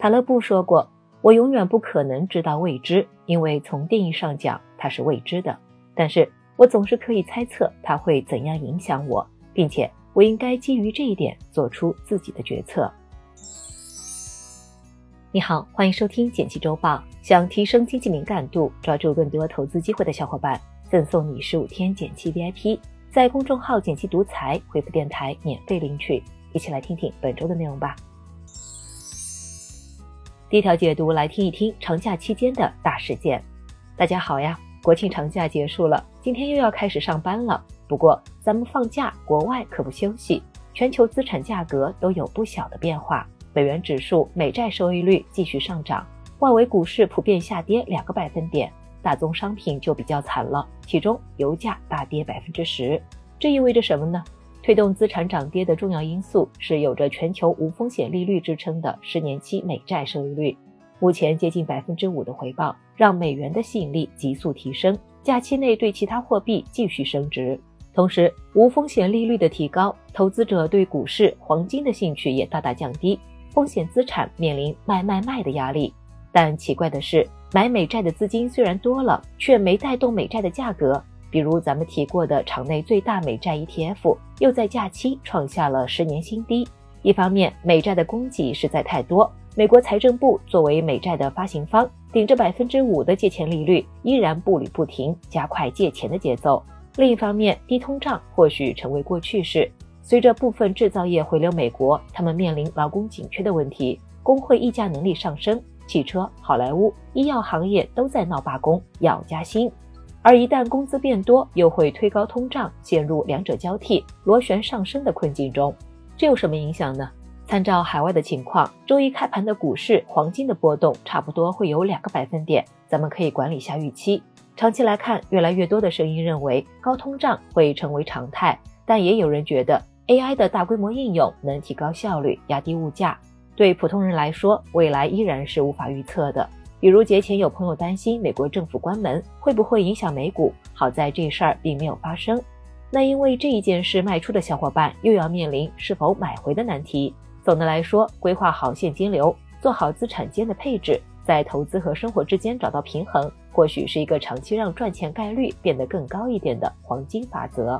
塔勒布说过：“我永远不可能知道未知，因为从定义上讲，它是未知的。但是我总是可以猜测它会怎样影响我，并且我应该基于这一点做出自己的决策。”你好，欢迎收听简七周报。想提升经济敏感度，抓住更多投资机会的小伙伴，赠送你十五天简七 VIP，在公众号“简七独裁回复“电台”免费领取。一起来听听本周的内容吧。第一条解读，来听一听长假期间的大事件。大家好呀，国庆长假结束了，今天又要开始上班了。不过咱们放假，国外可不休息，全球资产价格都有不小的变化。美元指数、美债收益率继续上涨，外围股市普遍下跌两个百分点，大宗商品就比较惨了，其中油价大跌百分之十。这意味着什么呢？推动资产涨跌的重要因素是有着全球无风险利率支撑的十年期美债收益率，目前接近百分之五的回报，让美元的吸引力急速提升。假期内对其他货币继续升值，同时无风险利率的提高，投资者对股市、黄金的兴趣也大大降低。风险资产面临卖卖卖的压力，但奇怪的是，买美债的资金虽然多了，却没带动美债的价格。比如咱们提过的场内最大美债 ETF，又在假期创下了十年新低。一方面，美债的供给实在太多，美国财政部作为美债的发行方，顶着百分之五的借钱利率，依然步履不停，加快借钱的节奏。另一方面，低通胀或许成为过去式。随着部分制造业回流美国，他们面临劳工紧缺的问题，工会议价能力上升，汽车、好莱坞、医药行业都在闹罢工，要加薪。而一旦工资变多，又会推高通胀，陷入两者交替、螺旋上升的困境中。这有什么影响呢？参照海外的情况，周一开盘的股市、黄金的波动差不多会有两个百分点，咱们可以管理下预期。长期来看，越来越多的声音认为高通胀会成为常态，但也有人觉得。AI 的大规模应用能提高效率、压低物价，对普通人来说，未来依然是无法预测的。比如节前有朋友担心美国政府关门会不会影响美股，好在这事儿并没有发生。那因为这一件事卖出的小伙伴又要面临是否买回的难题。总的来说，规划好现金流，做好资产间的配置，在投资和生活之间找到平衡，或许是一个长期让赚钱概率变得更高一点的黄金法则。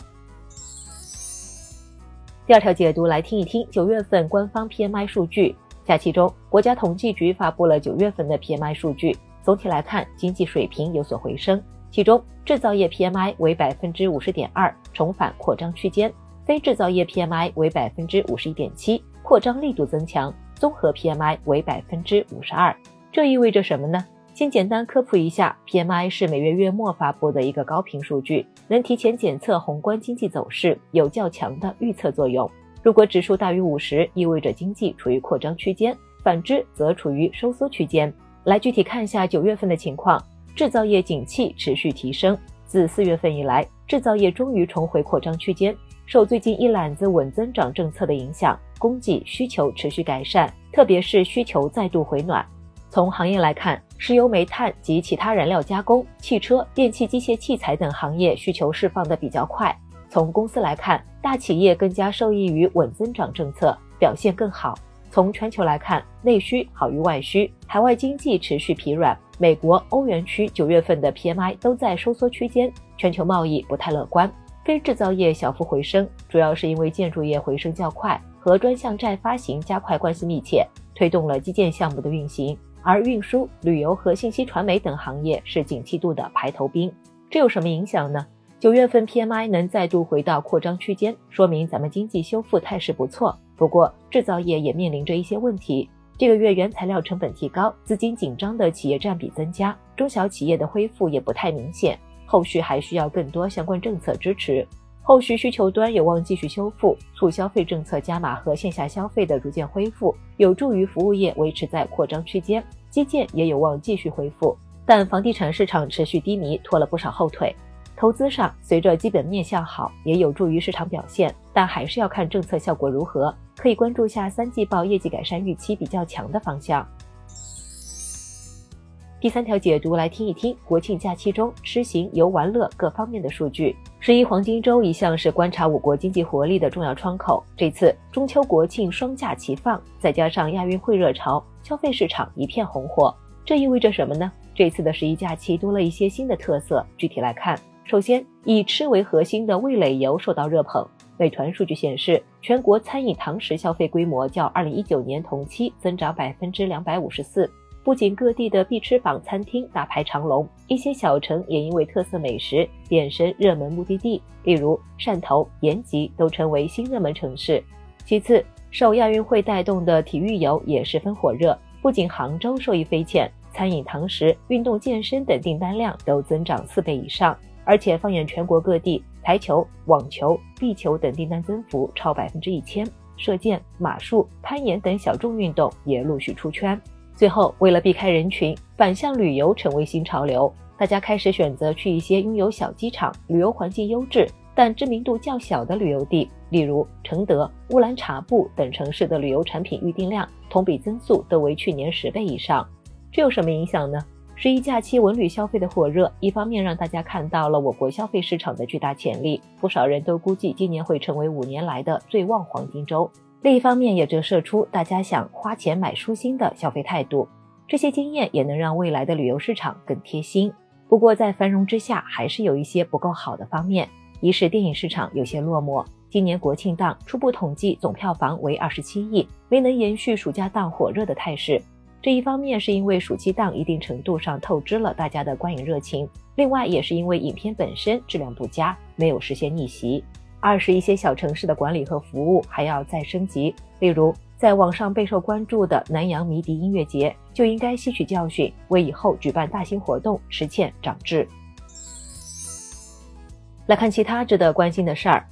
第二条解读来听一听九月份官方 PMI 数据。假期中，国家统计局发布了九月份的 PMI 数据。总体来看，经济水平有所回升。其中，制造业 PMI 为百分之五十点二，重返扩张区间；非制造业 PMI 为百分之五十一点七，扩张力度增强；综合 PMI 为百分之五十二。这意味着什么呢？先简单科普一下，PMI 是每月月末发布的一个高频数据，能提前检测宏观经济走势，有较强的预测作用。如果指数大于五十，意味着经济处于扩张区间；反之，则处于收缩区间。来具体看一下九月份的情况，制造业景气持续提升，自四月份以来，制造业终于重回扩张区间。受最近一揽子稳增长政策的影响，供给需求持续改善，特别是需求再度回暖。从行业来看，石油、煤炭及其他燃料加工、汽车、电气机械器材等行业需求释放的比较快。从公司来看，大企业更加受益于稳增长政策，表现更好。从全球来看，内需好于外需，海外经济持续疲软。美国、欧元区九月份的 PMI 都在收缩区间，全球贸易不太乐观。非制造业小幅回升，主要是因为建筑业回升较快，和专项债发行加快关系密切，推动了基建项目的运行。而运输、旅游和信息传媒等行业是景气度的排头兵，这有什么影响呢？九月份 PMI 能再度回到扩张区间，说明咱们经济修复态势不错。不过制造业也面临着一些问题，这个月原材料成本提高，资金紧张的企业占比增加，中小企业的恢复也不太明显，后续还需要更多相关政策支持。后续需求端有望继续修复，促消费政策加码和线下消费的逐渐恢复，有助于服务业维持在扩张区间，基建也有望继续恢复。但房地产市场持续低迷，拖了不少后腿。投资上，随着基本面向好，也有助于市场表现，但还是要看政策效果如何。可以关注下三季报业绩改善预期比较强的方向。第三条解读来听一听国庆假期中吃行游玩乐各方面的数据。十一黄金周一向是观察我国经济活力的重要窗口，这次中秋国庆双假齐放，再加上亚运会热潮，消费市场一片红火。这意味着什么呢？这次的十一假期多了一些新的特色。具体来看，首先以吃为核心的味蕾游受到热捧。美团数据显示，全国餐饮堂食消费规模较二零一九年同期增长百分之两百五十四。不仅各地的必吃榜餐厅大排长龙，一些小城也因为特色美食变身热门目的地，例如汕头、延吉都成为新热门城市。其次，受亚运会带动的体育游也十分火热，不仅杭州受益匪浅，餐饮、堂食、运动健身等订单量都增长四倍以上，而且放眼全国各地，台球、网球、壁球等订单增幅超百分之一千，射箭、马术、攀岩等小众运动也陆续出圈。最后，为了避开人群，反向旅游成为新潮流。大家开始选择去一些拥有小机场、旅游环境优质但知名度较小的旅游地，例如承德、乌兰察布等城市的旅游产品预订量同比增速都为去年十倍以上。这有什么影响呢？十一假期文旅消费的火热，一方面让大家看到了我国消费市场的巨大潜力，不少人都估计今年会成为五年来的最旺黄金周。另一方面，也折射出大家想花钱买舒心的消费态度。这些经验也能让未来的旅游市场更贴心。不过，在繁荣之下，还是有一些不够好的方面。一是电影市场有些落寞，今年国庆档初步统计总票房为二十七亿，没能延续暑假档火热的态势。这一方面是因为暑期档一定程度上透支了大家的观影热情，另外也是因为影片本身质量不佳，没有实现逆袭。二是，一些小城市的管理和服务还要再升级。例如，在网上备受关注的南洋迷笛音乐节，就应该吸取教训，为以后举办大型活动实现长智。来看其他值得关心的事儿，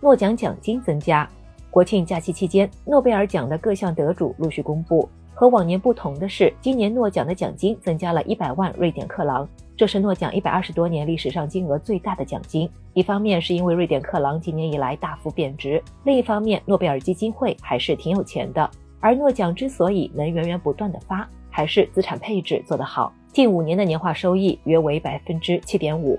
诺奖奖金增加。国庆假期期间，诺贝尔奖的各项得主陆续公布。和往年不同的是，今年诺奖的奖金增加了一百万瑞典克朗。这是诺奖一百二十多年历史上金额最大的奖金。一方面是因为瑞典克朗今年以来大幅贬值，另一方面诺贝尔基金会还是挺有钱的。而诺奖之所以能源源不断的发，还是资产配置做得好。近五年的年化收益约为百分之七点五。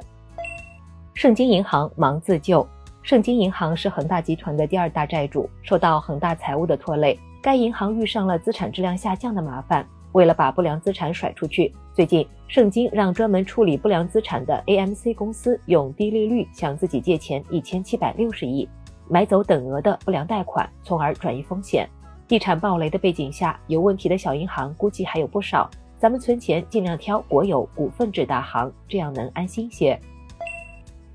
盛京银行忙自救。盛京银行是恒大集团的第二大债主，受到恒大财务的拖累，该银行遇上了资产质量下降的麻烦。为了把不良资产甩出去，最近盛京让专门处理不良资产的 AMC 公司用低利率向自己借钱一千七百六十亿，买走等额的不良贷款，从而转移风险。地产暴雷的背景下，有问题的小银行估计还有不少。咱们存钱尽量挑国有股份制大行，这样能安心些。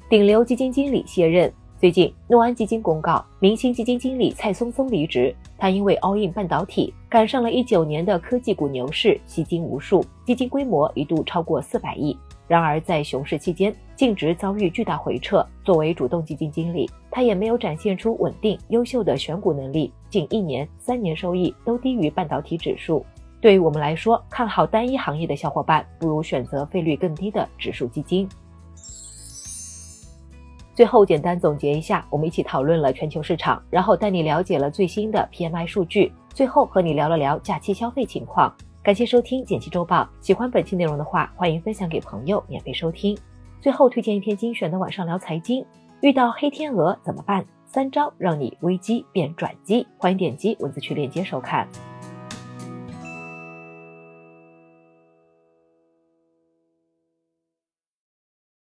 顶流基金经理卸任。最近，诺安基金公告，明星基金经理蔡松松离职。他因为 all in 半导体，赶上了一九年的科技股牛市，吸金无数，基金规模一度超过四百亿。然而，在熊市期间，净值遭遇巨大回撤。作为主动基金经理，他也没有展现出稳定优秀的选股能力，近一年、三年收益都低于半导体指数。对于我们来说，看好单一行业的小伙伴，不如选择费率更低的指数基金。最后简单总结一下，我们一起讨论了全球市场，然后带你了解了最新的 PMI 数据，最后和你聊了聊假期消费情况。感谢收听简七周报，喜欢本期内容的话，欢迎分享给朋友免费收听。最后推荐一篇精选的晚上聊财经，遇到黑天鹅怎么办？三招让你危机变转机。欢迎点击文字区链接收看。